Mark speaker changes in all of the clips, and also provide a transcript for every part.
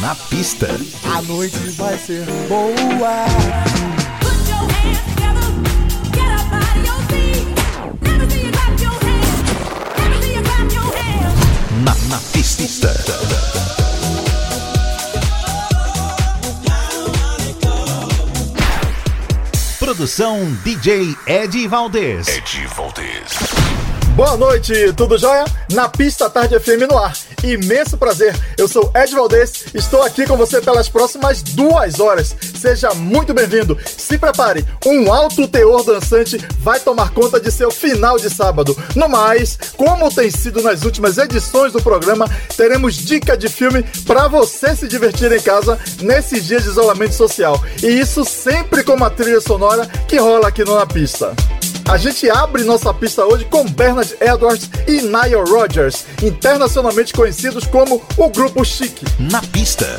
Speaker 1: Na pista.
Speaker 2: A noite vai ser boa.
Speaker 1: Na, na pista. Produção DJ Ed Valdez.
Speaker 3: Ed Valdez.
Speaker 2: Boa noite, tudo jóia? Na pista Tarde FM no ar. Imenso prazer, eu sou Ed Valdez, estou aqui com você pelas próximas duas horas. Seja muito bem-vindo. Se prepare, um alto teor dançante vai tomar conta de seu final de sábado. No mais, como tem sido nas últimas edições do programa, teremos dica de filme para você se divertir em casa nesses dias de isolamento social. E isso sempre com uma trilha sonora que rola aqui no Na Pista. A gente abre nossa pista hoje com Bernard Edwards e Nile Rodgers, internacionalmente conhecidos como o Grupo Chique.
Speaker 1: Na pista.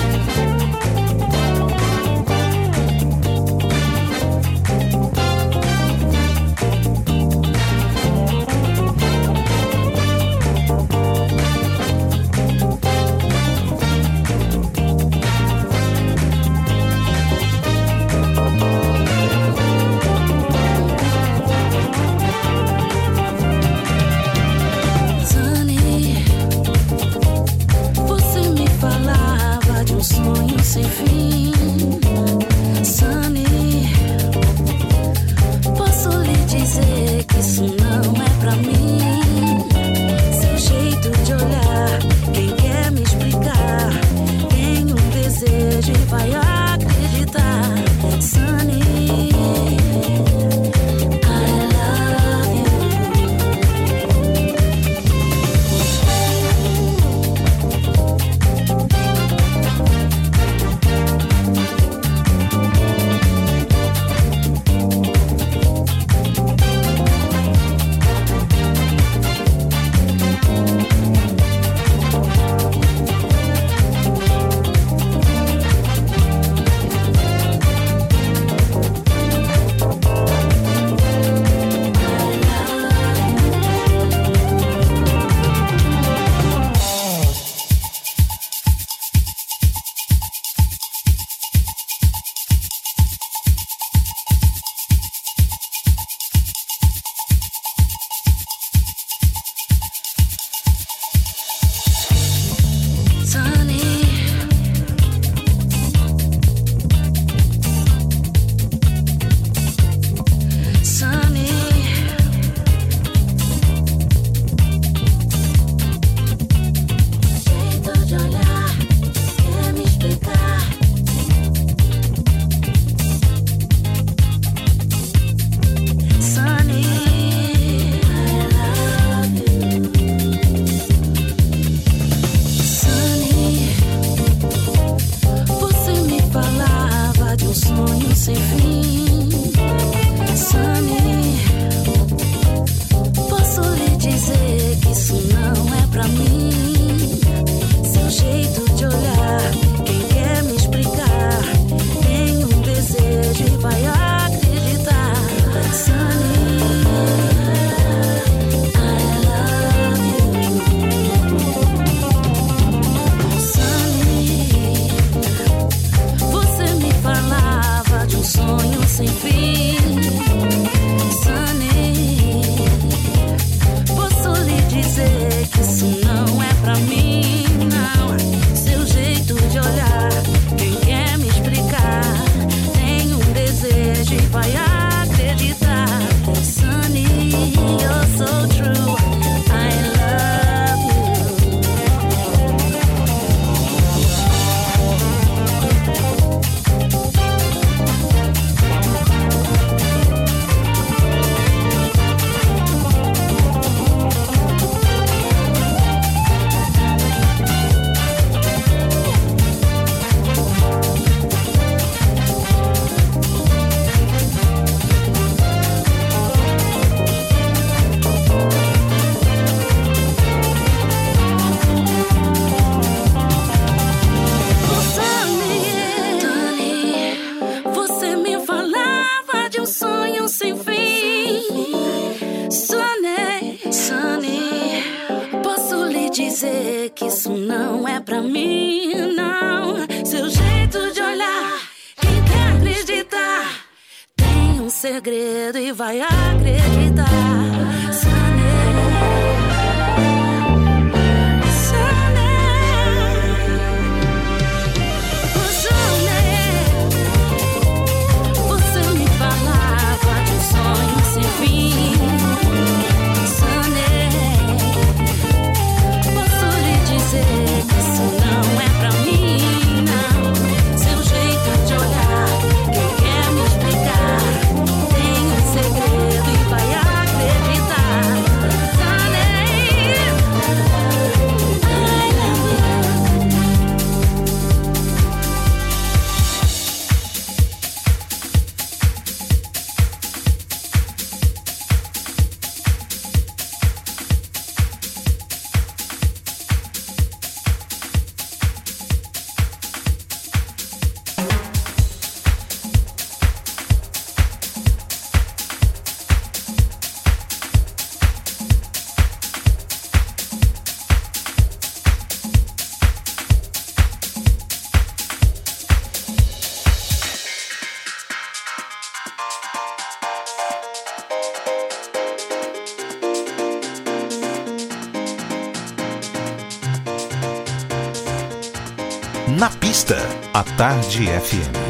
Speaker 4: Tarde FM.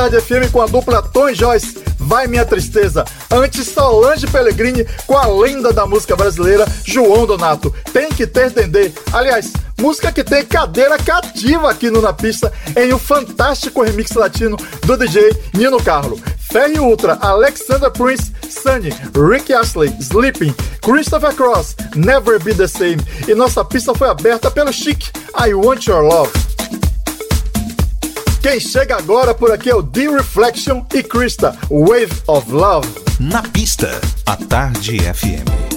Speaker 4: Tarde FM
Speaker 2: com a dupla Tom Joyce, Vai Minha Tristeza. Antes, Solange Pellegrini com a lenda da música brasileira, João Donato. Tem que ter Dendê. Aliás, música que tem cadeira cativa aqui no Na Pista em um fantástico remix latino do DJ Nino Carlo. Ferry Ultra, Alexander Prince, Sunny, Rick Astley, Sleeping, Christopher Cross, Never Be The Same. E nossa pista foi aberta pelo Chic, I Want Your Love. Quem chega agora por aqui é o The Reflection e Krista, Wave of Love.
Speaker 5: Na pista, a Tarde FM.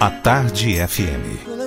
Speaker 6: A Tarde FM.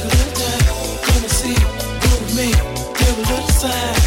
Speaker 4: Take a
Speaker 5: come and see, move me, give a little sign.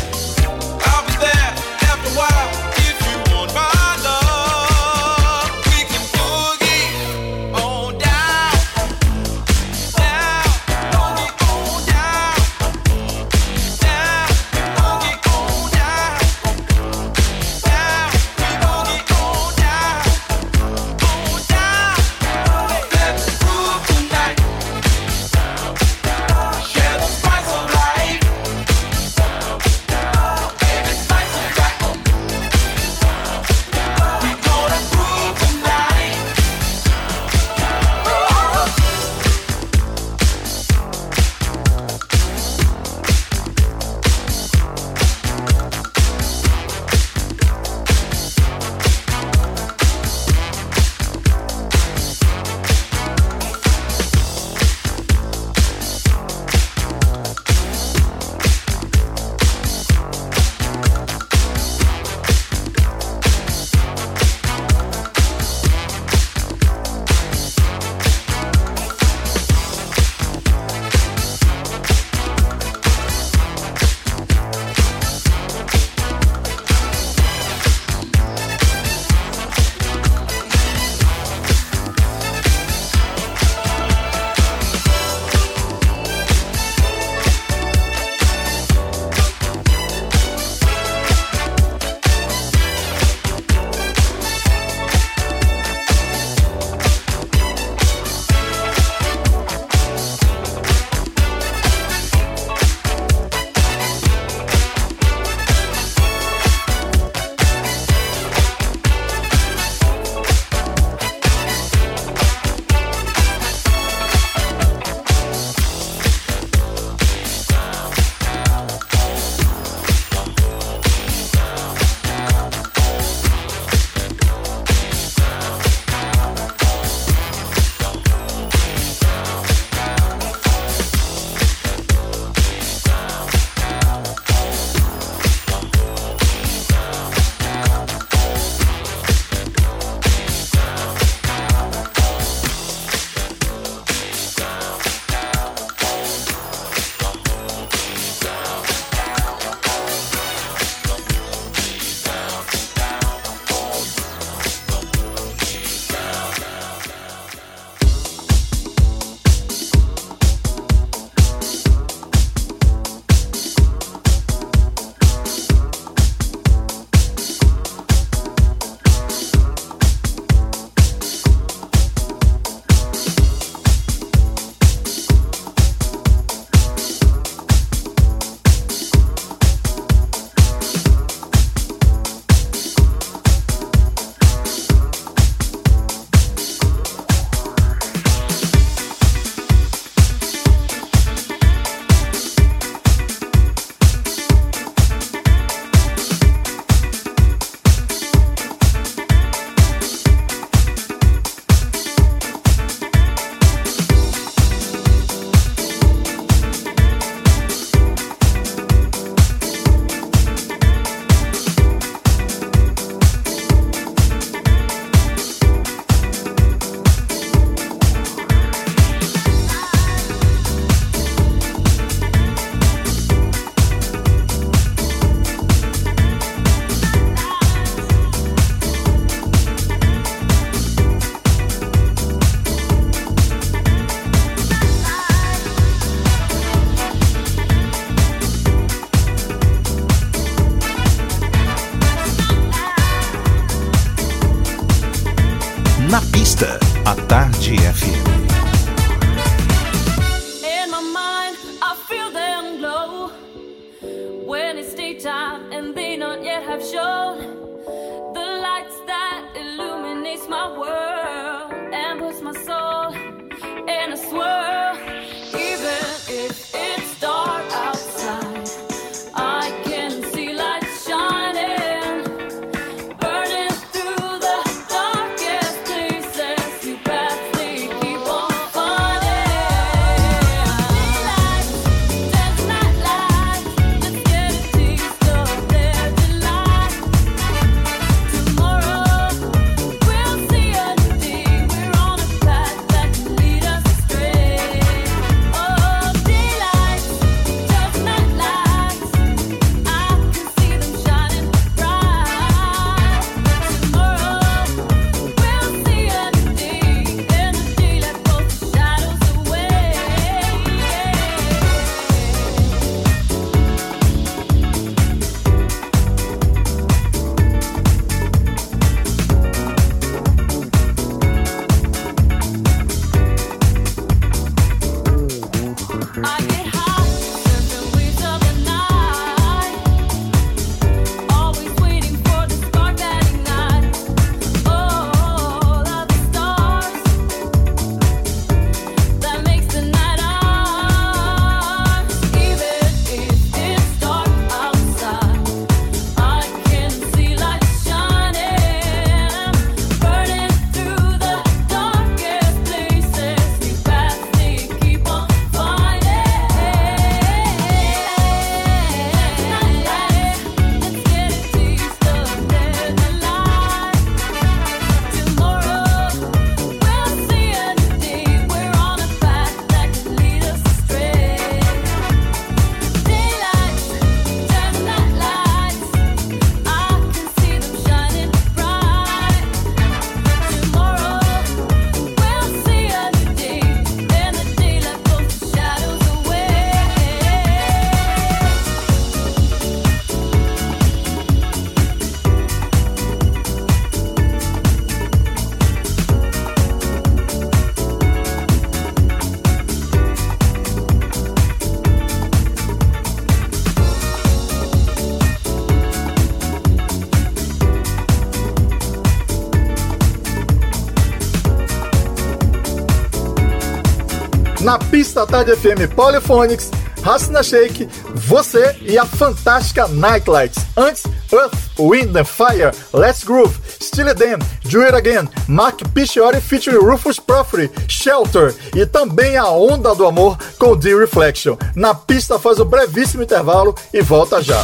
Speaker 2: Na pista Tarde FM Polyphonics, Hasna Shake, você e a fantástica Nightlights. Antes, Earth, Wind and Fire, Let's Groove, Steely Dan, Do It Again, Mark Piccioli featuring Rufus Proffrey, Shelter e também a Onda do Amor com The Reflection. Na pista faz um brevíssimo intervalo e volta já.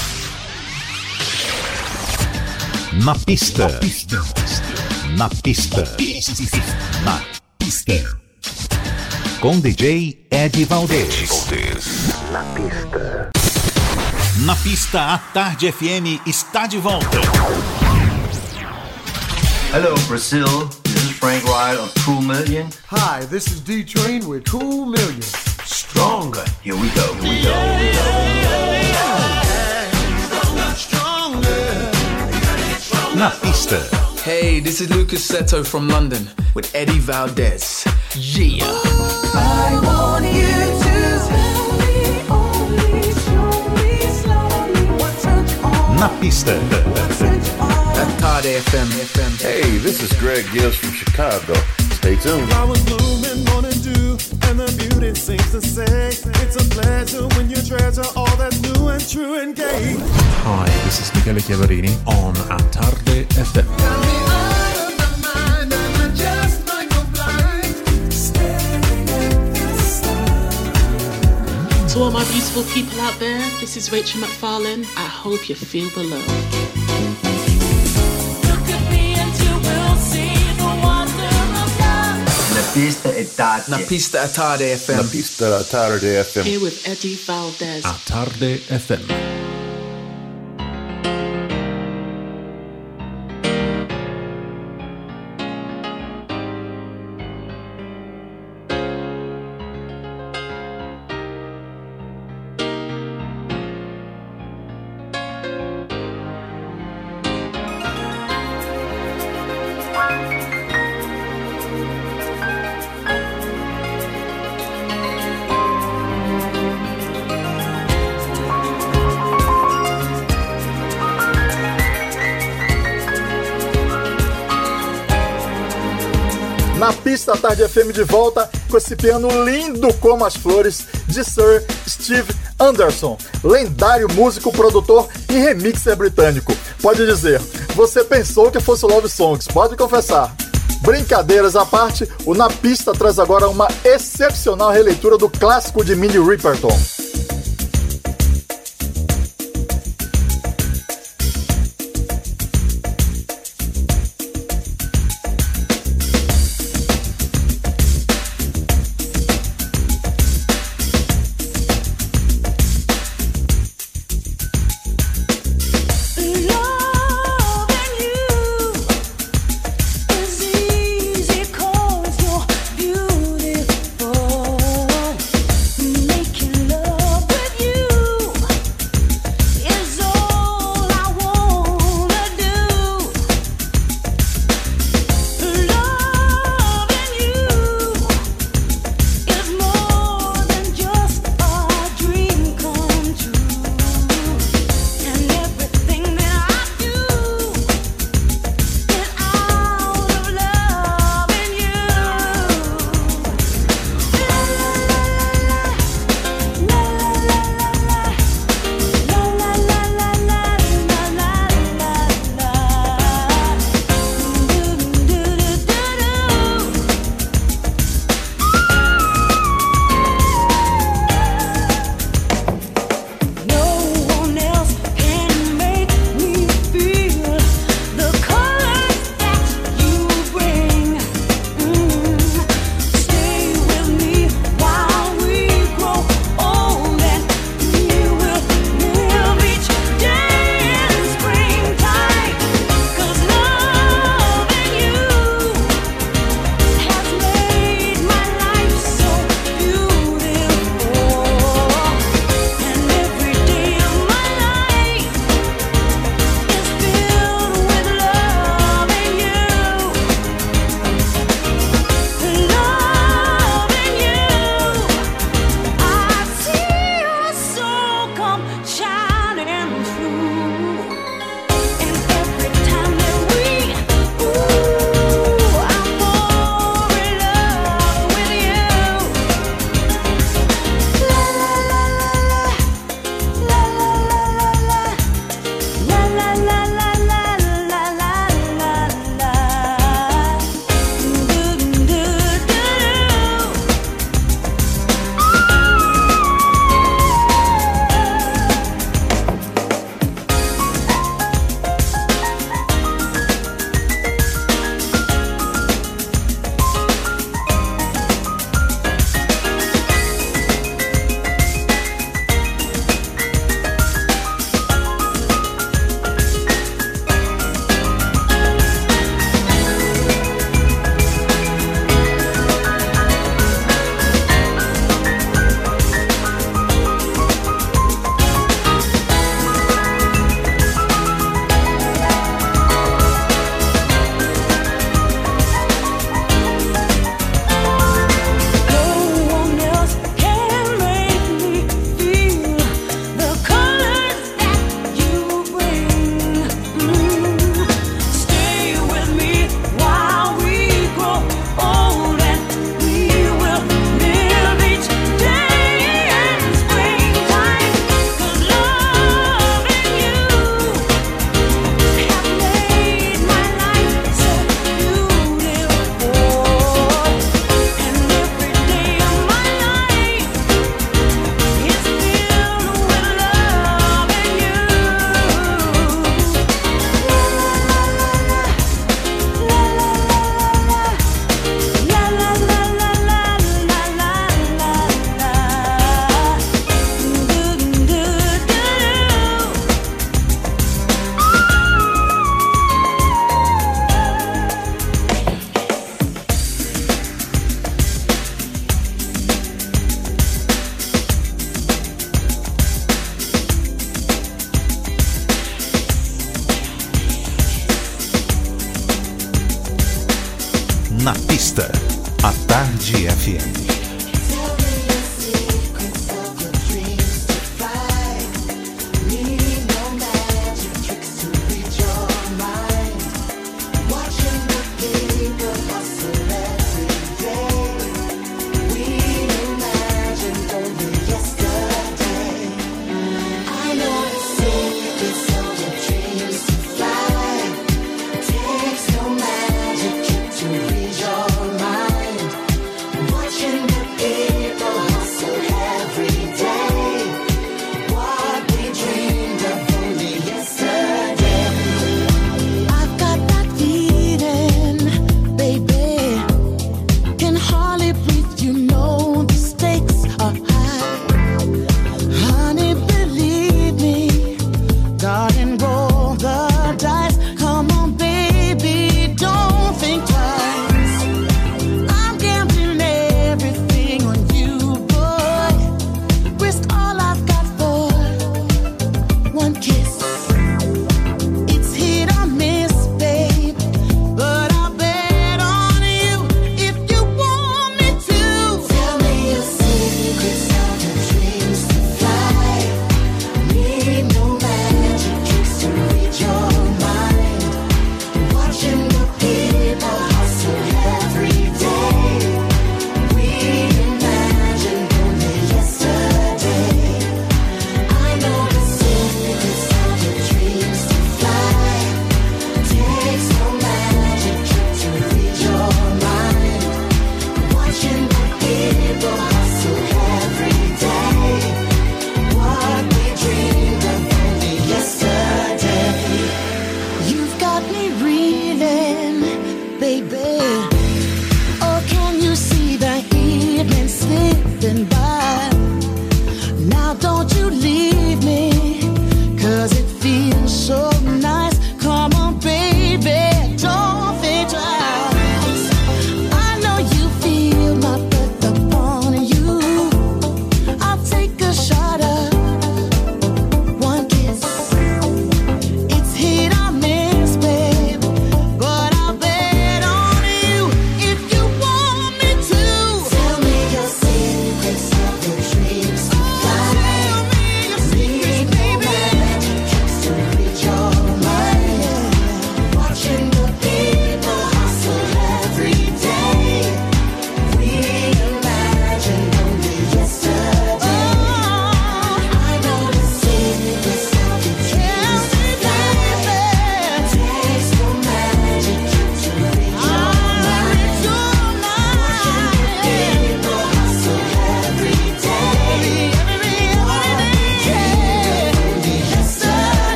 Speaker 1: Na pista. Na pista. Na pista. Com DJ Ed Valdez. Na pista. Na pista, a Tarde FM está de volta.
Speaker 7: Hello, Brazil. This is Frank Wright of Cool Million.
Speaker 8: Hi, this is D Train with Cool Million.
Speaker 7: Stronger. Here we go. Here we go.
Speaker 1: Na pista.
Speaker 9: Hey, this is Lucas Seto from London with Eddie Valdez. Yeah.
Speaker 5: I want you to tell me only, show me slowly what turns on,
Speaker 1: Na pista.
Speaker 9: At Tarde FM. FM.
Speaker 10: Hey, this is Greg Gibbs from Chicago. Stay tuned.
Speaker 11: Flowers bloom and morning dew, and the beauty seems to say it's a pleasure when you treasure all that's new and true and gay.
Speaker 12: Hi, this is Michele Chiavarini on A Tarde FM.
Speaker 13: To all my beautiful people out there, this is Rachel McFarlane. I hope you feel the love.
Speaker 7: Pista è tardi.
Speaker 9: Na pista at Tarde FM.
Speaker 10: La pista la tarde FM.
Speaker 13: Here with Eddie Valdez.
Speaker 12: A Tarde FM.
Speaker 5: FM de volta com esse piano lindo como as flores de Sir Steve Anderson, lendário músico, produtor e remixer britânico. Pode dizer, você pensou que fosse Love Songs, pode confessar. Brincadeiras à parte, o Na Pista traz agora uma excepcional releitura do clássico de Minnie Riperton.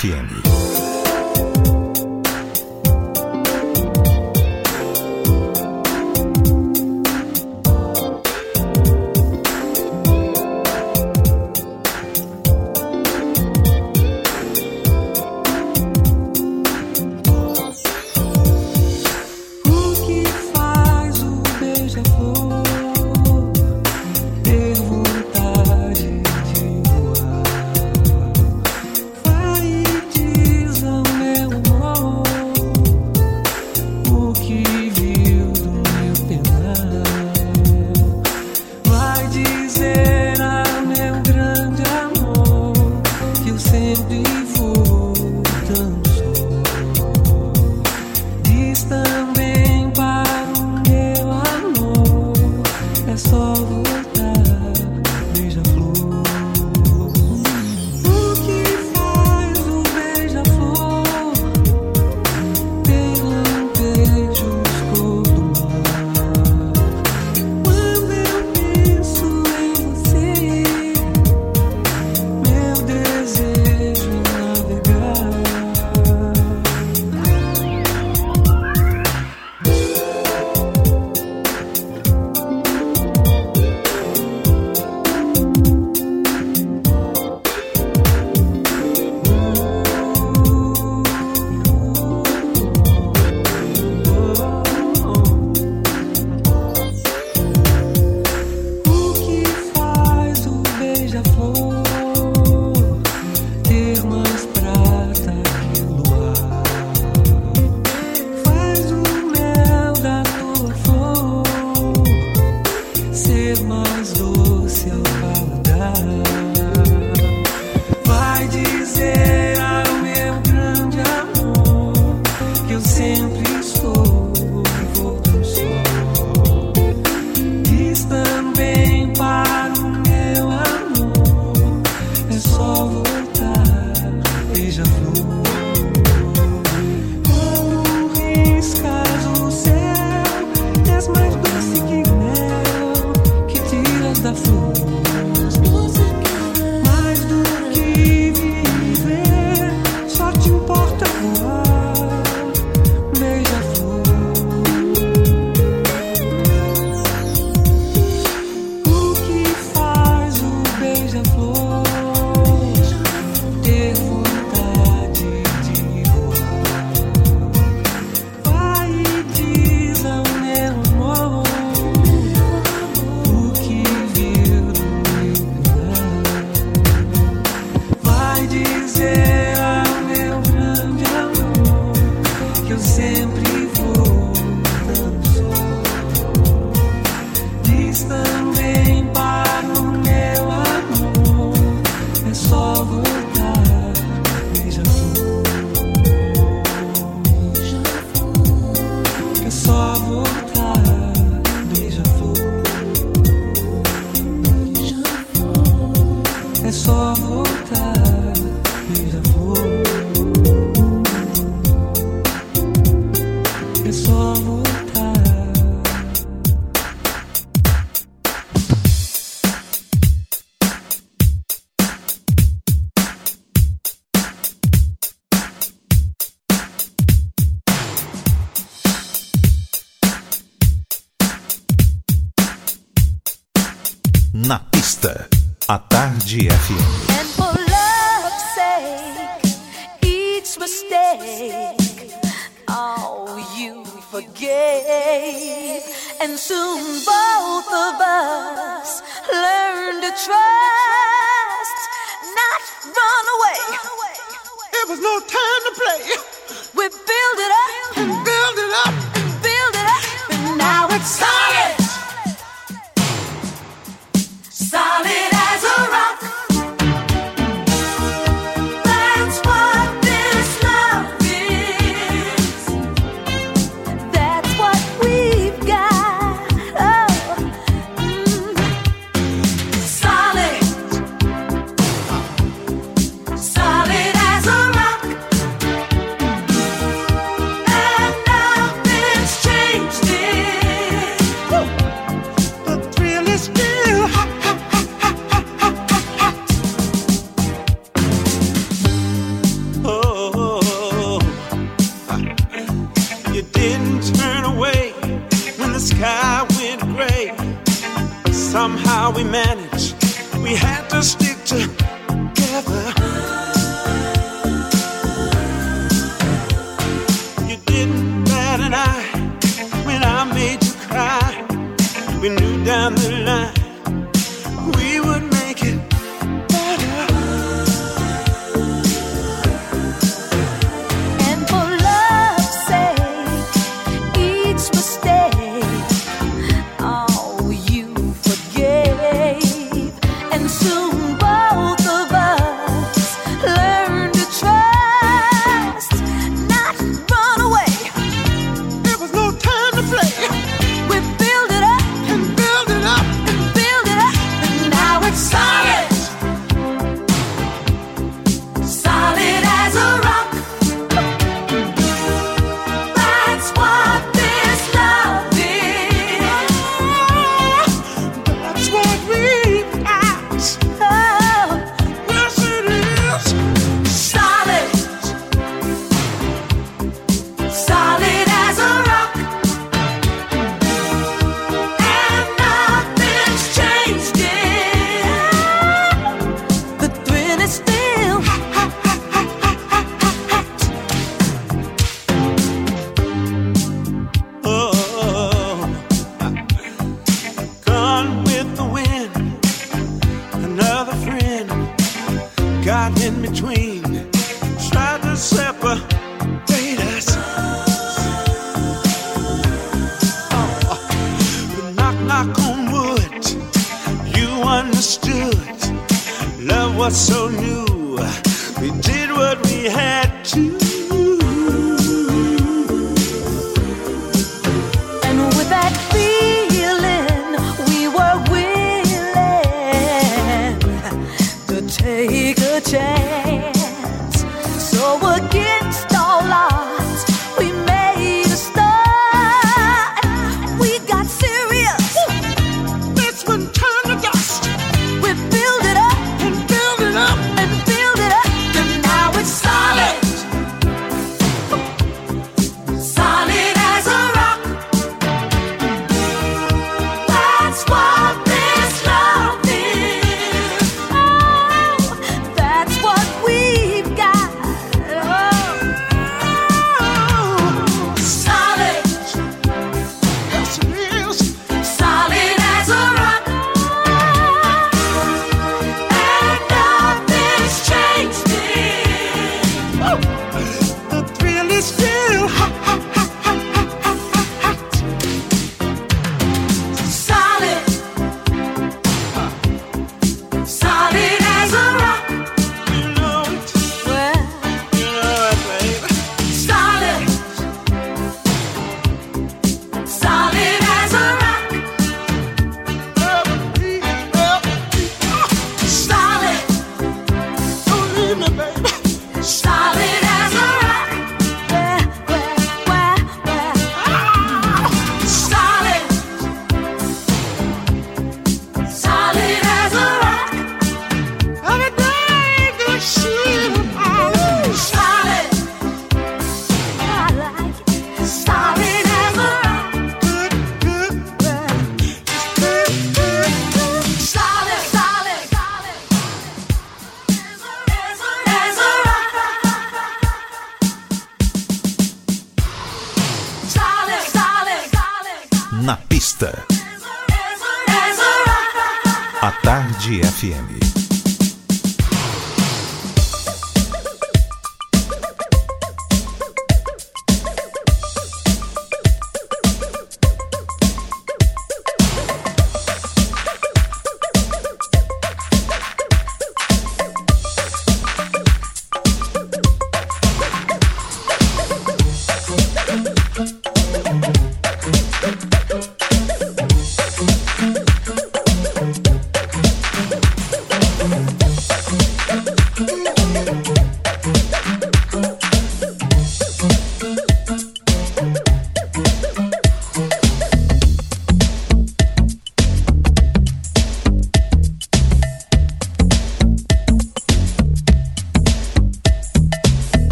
Speaker 4: Tarde FM.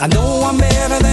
Speaker 5: I
Speaker 14: know I'm better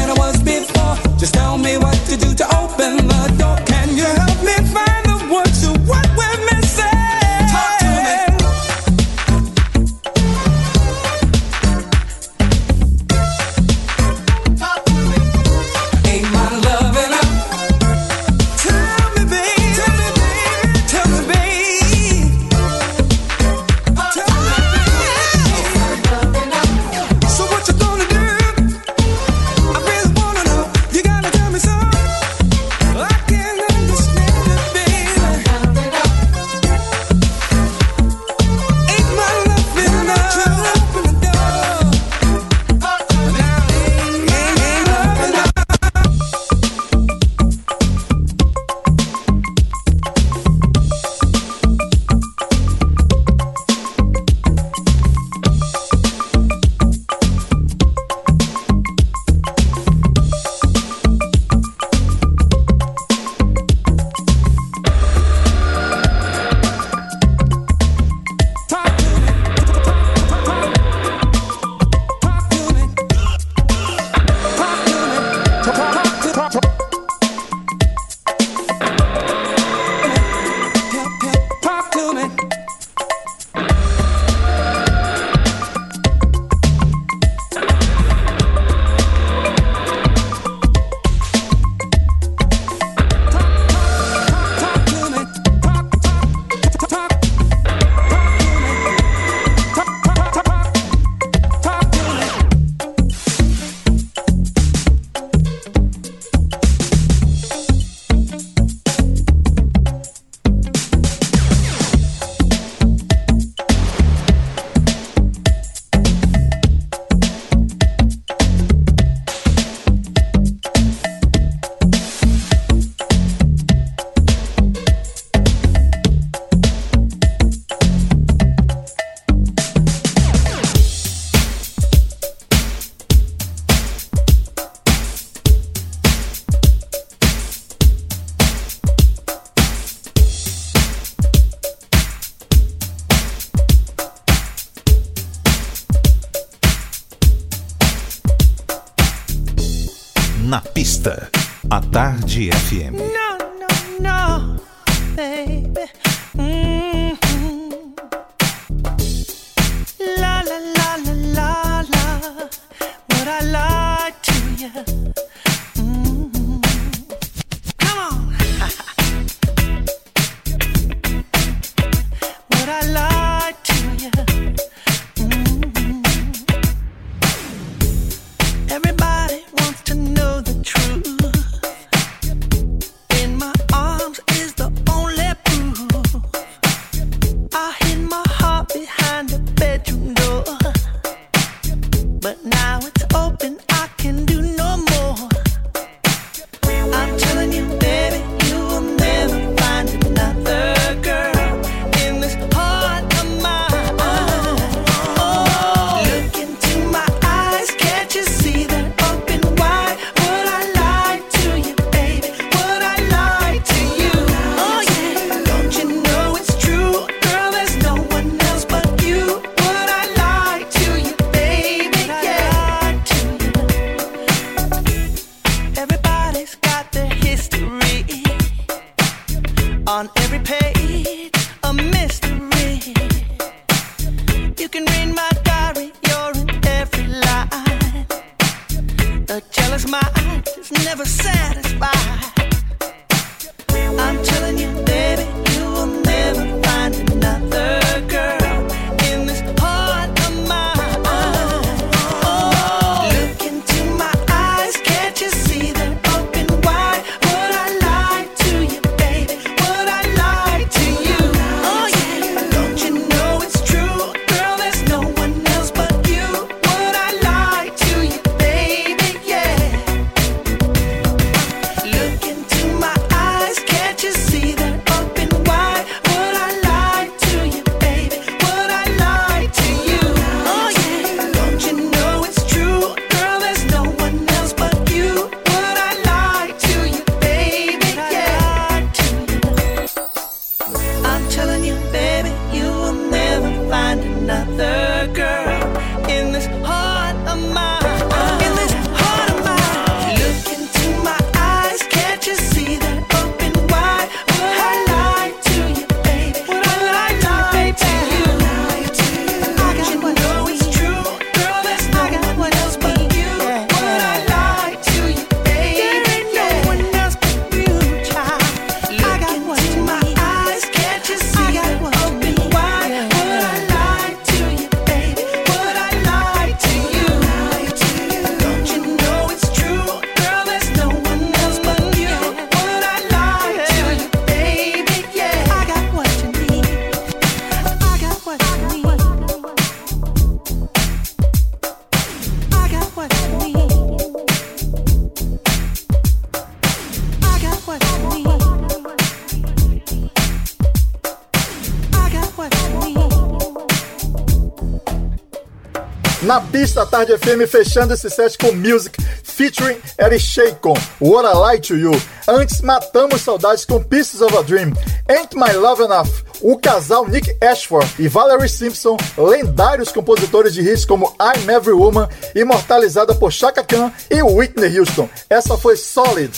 Speaker 4: na pista Tarde FM,
Speaker 2: fechando esse set com Music, featuring Eric Shacon, What I Like To You. Antes, matamos saudades com Pieces of a Dream, Ain't My Love Enough, o casal Nick Ashford e Valerie Simpson, lendários compositores de hits como I'm Every Woman, imortalizada por Chaka Khan e Whitney Houston. Essa foi Solid.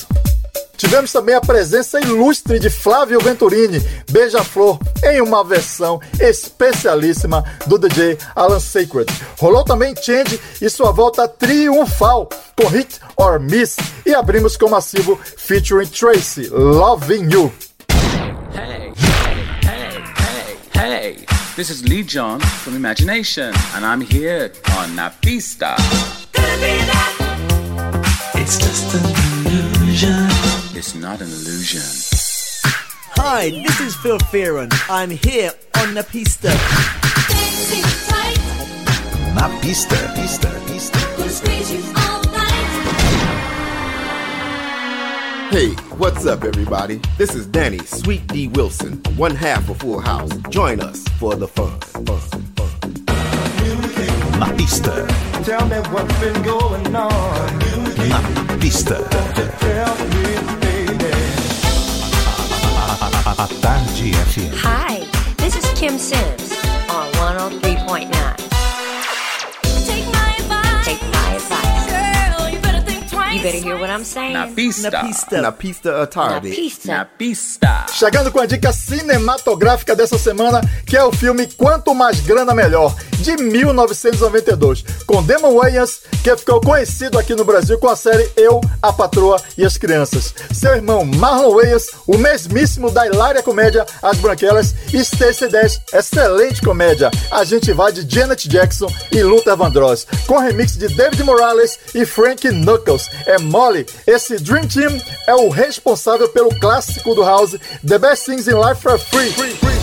Speaker 2: Tivemos também a presença ilustre de Flávio Venturini, Beija-Flor, em uma versão especialíssima do DJ Alan Sacred. Rolou também Change e sua volta triunfal com Hit or Miss. E abrimos com o massivo featuring Tracy, Loving You.
Speaker 15: Hey, hey, hey, hey, hey. This is Lee John from Imagination, and I'm here on Napista.
Speaker 16: It's just an illusion.
Speaker 15: It's not an illusion.
Speaker 17: Hi, this is Phil Fearon. I'm here on Napista. Dancing,
Speaker 4: A pista, pista, pista.
Speaker 18: Hey, what's up, everybody? This is Danny Sweet D Wilson, one half of Full House. Join us for the fun. fun, fun.
Speaker 4: La pista.
Speaker 16: Tell me what's been going on.
Speaker 4: La pista.
Speaker 16: Tell me, baby.
Speaker 4: A, a, a, a, a Tarde FM.
Speaker 19: Hi, this is Kim
Speaker 5: Sin. better
Speaker 19: hear what I'm saying.
Speaker 15: Na pista.
Speaker 18: Na pista. Na pista à tarde.
Speaker 19: Na pista.
Speaker 15: Na pista.
Speaker 2: Chegando com a dica cinematográfica dessa semana, que é o filme Quanto Mais Grana Melhor, de 1992, com Damon Wayans, que ficou conhecido aqui no Brasil com a série Eu, a Patroa e as Crianças. Seu irmão Marlon Wayans, o mesmíssimo da hilária comédia As Branquelas, e Stacey Dash, excelente comédia. A gente vai de Janet Jackson e Luther Vandross, com remix de David Morales e Frank Knuckles é mole. Esse Dream Team é o responsável pelo clássico do House, The Best Things in Life
Speaker 5: for Free. free, free.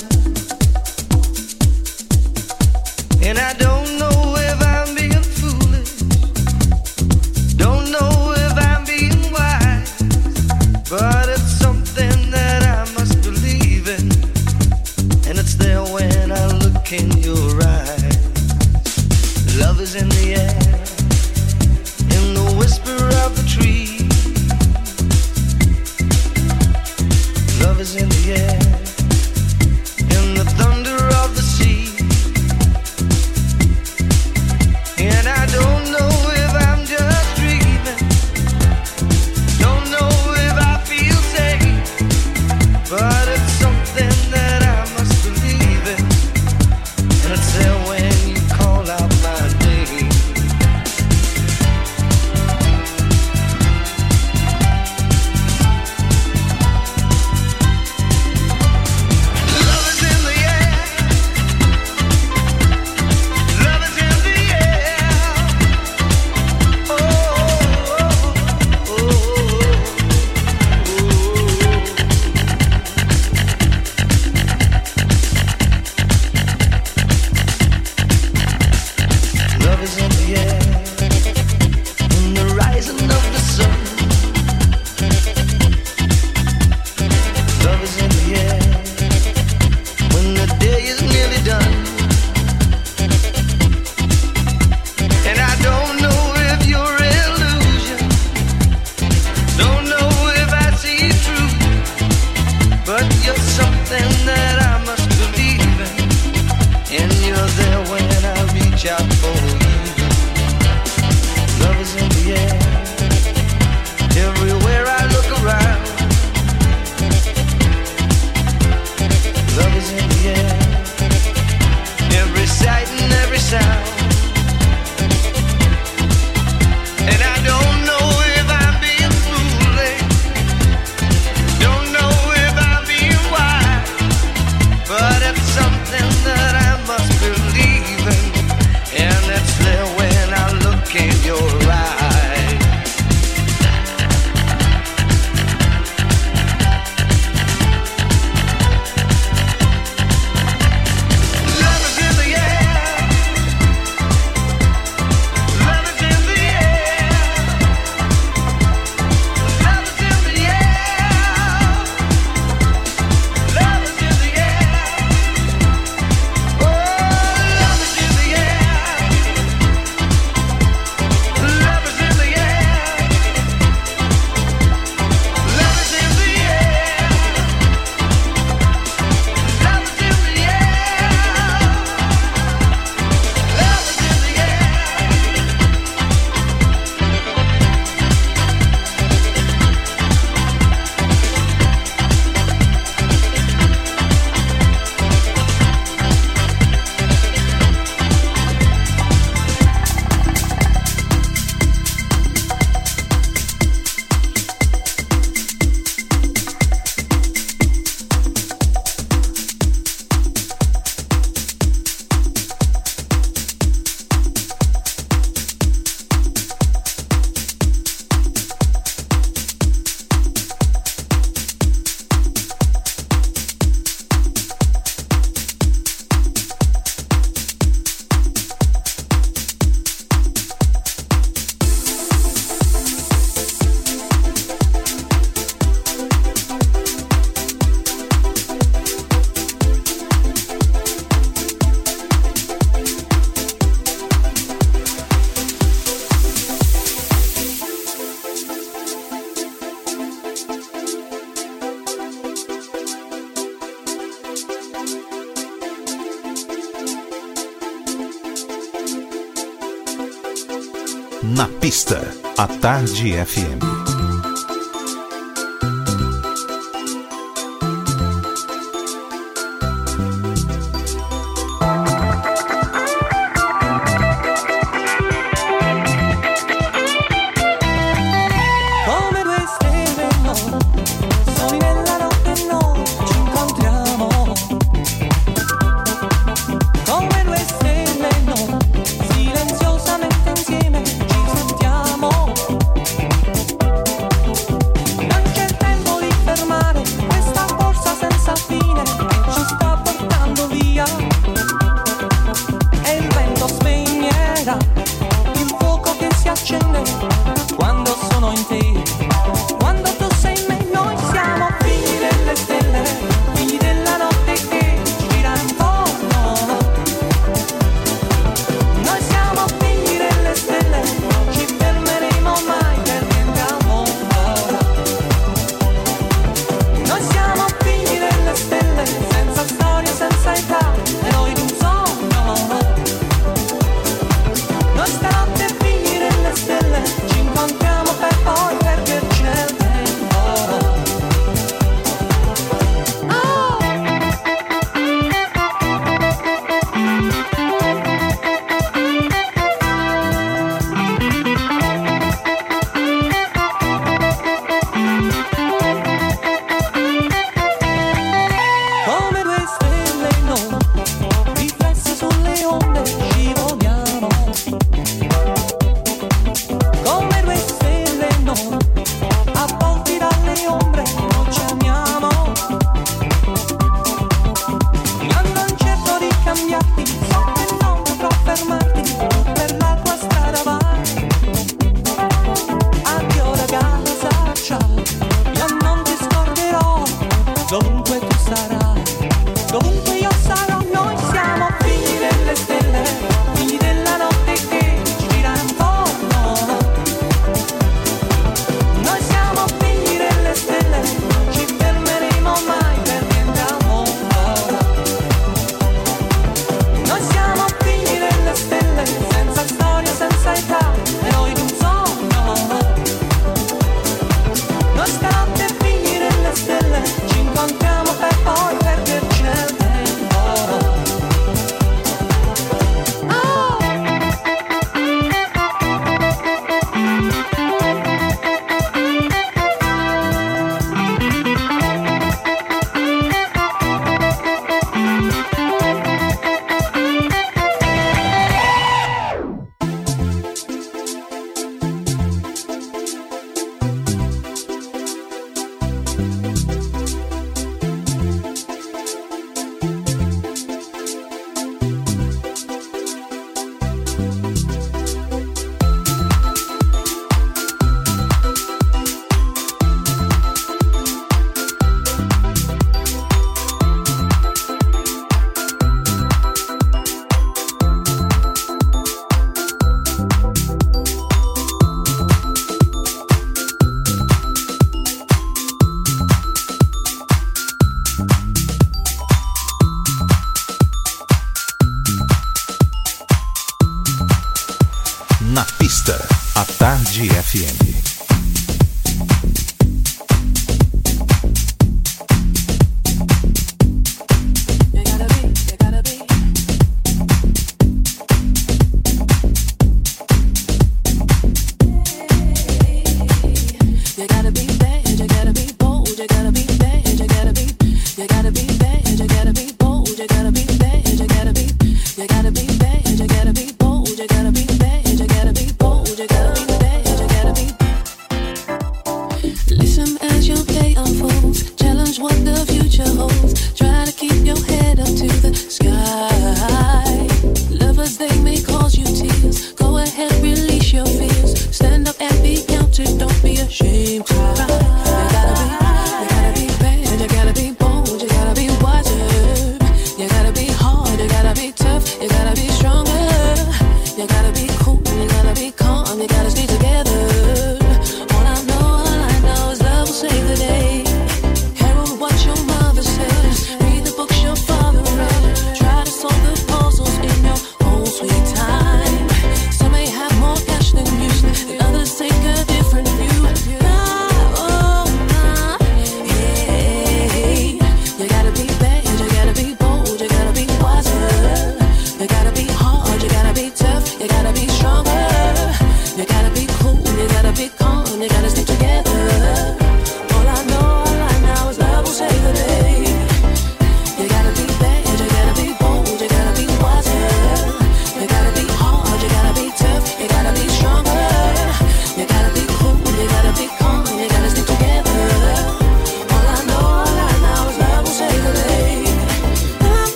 Speaker 4: Tarde FM.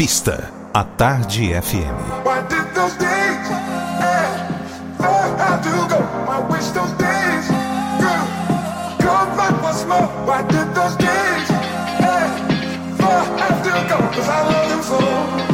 Speaker 4: pista. A Tarde FM.
Speaker 20: Why did those days eh, eh, end? I wish go. Cause I love him so.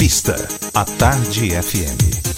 Speaker 4: pista. A Tarde FM.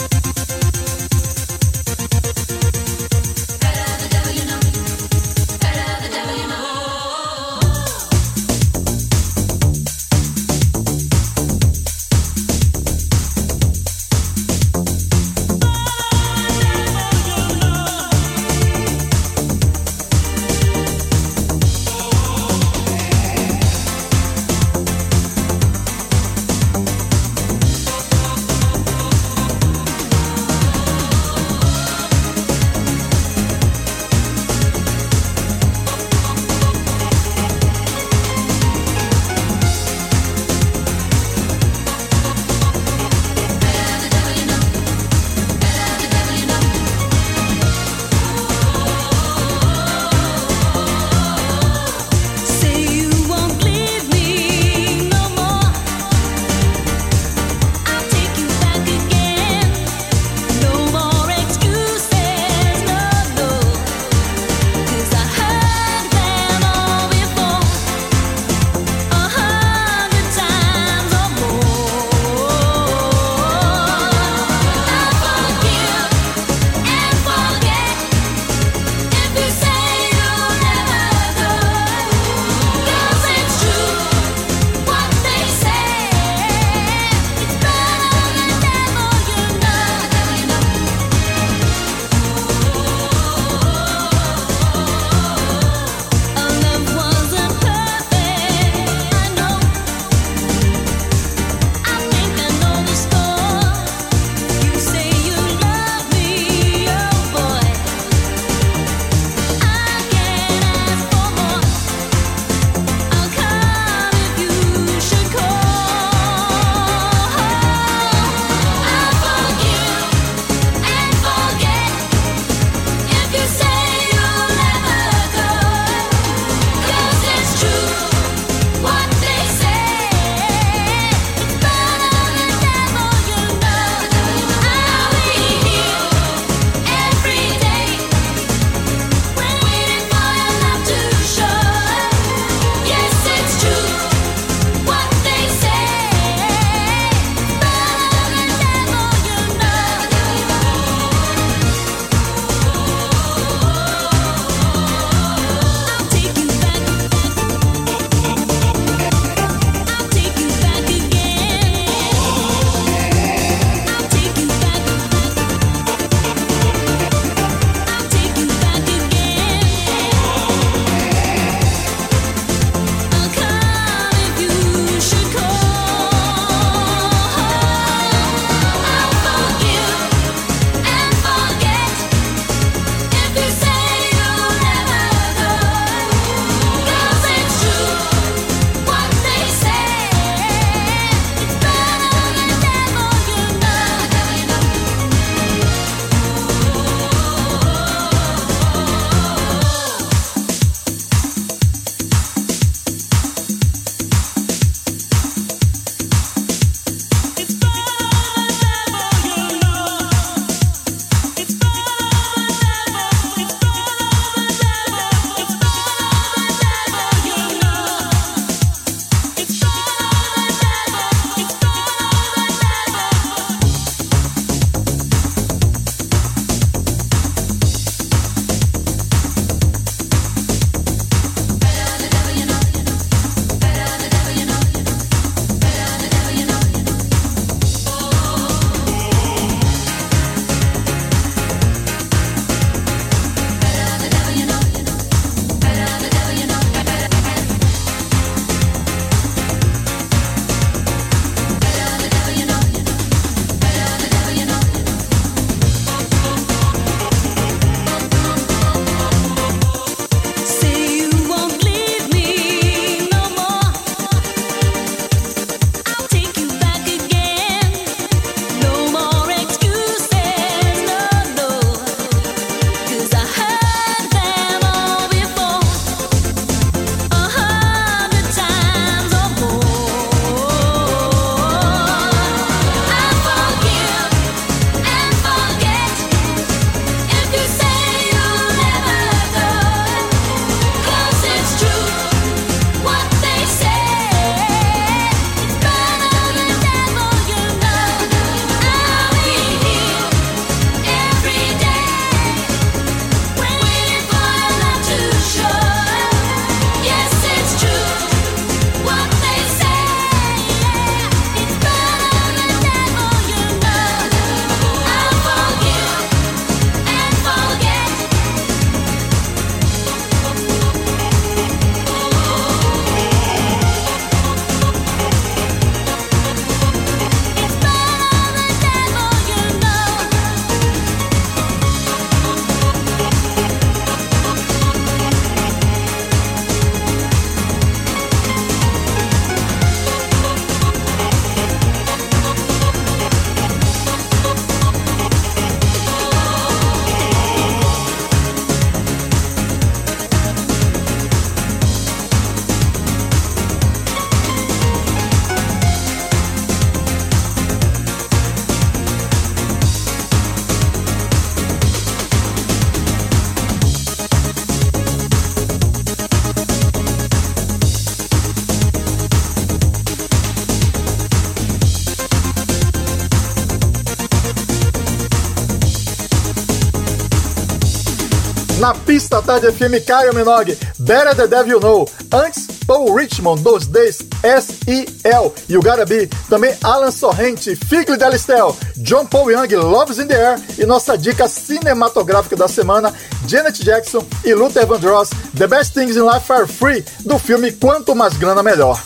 Speaker 2: Pista tarde FM, Caio Minogue, Better the Devil Know. Antes, Paul Richmond, Dos Days, S.E.L. e o Garabi. Também Alan Sorrente, Figley Delistel, John Paul Young, Loves in the Air. E nossa dica cinematográfica da semana, Janet Jackson e Luther Vandross, The Best Things in Life Are Free, do filme Quanto Mais Grana Melhor.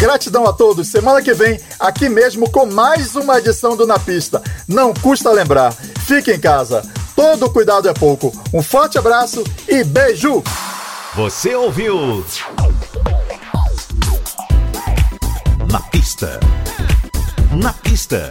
Speaker 2: Gratidão a todos. Semana que vem, aqui mesmo com mais uma edição do Na Pista. Não custa lembrar. Fique em casa. Todo cuidado é pouco. Um forte abraço e beijo!
Speaker 4: Você ouviu? Na pista. Na pista.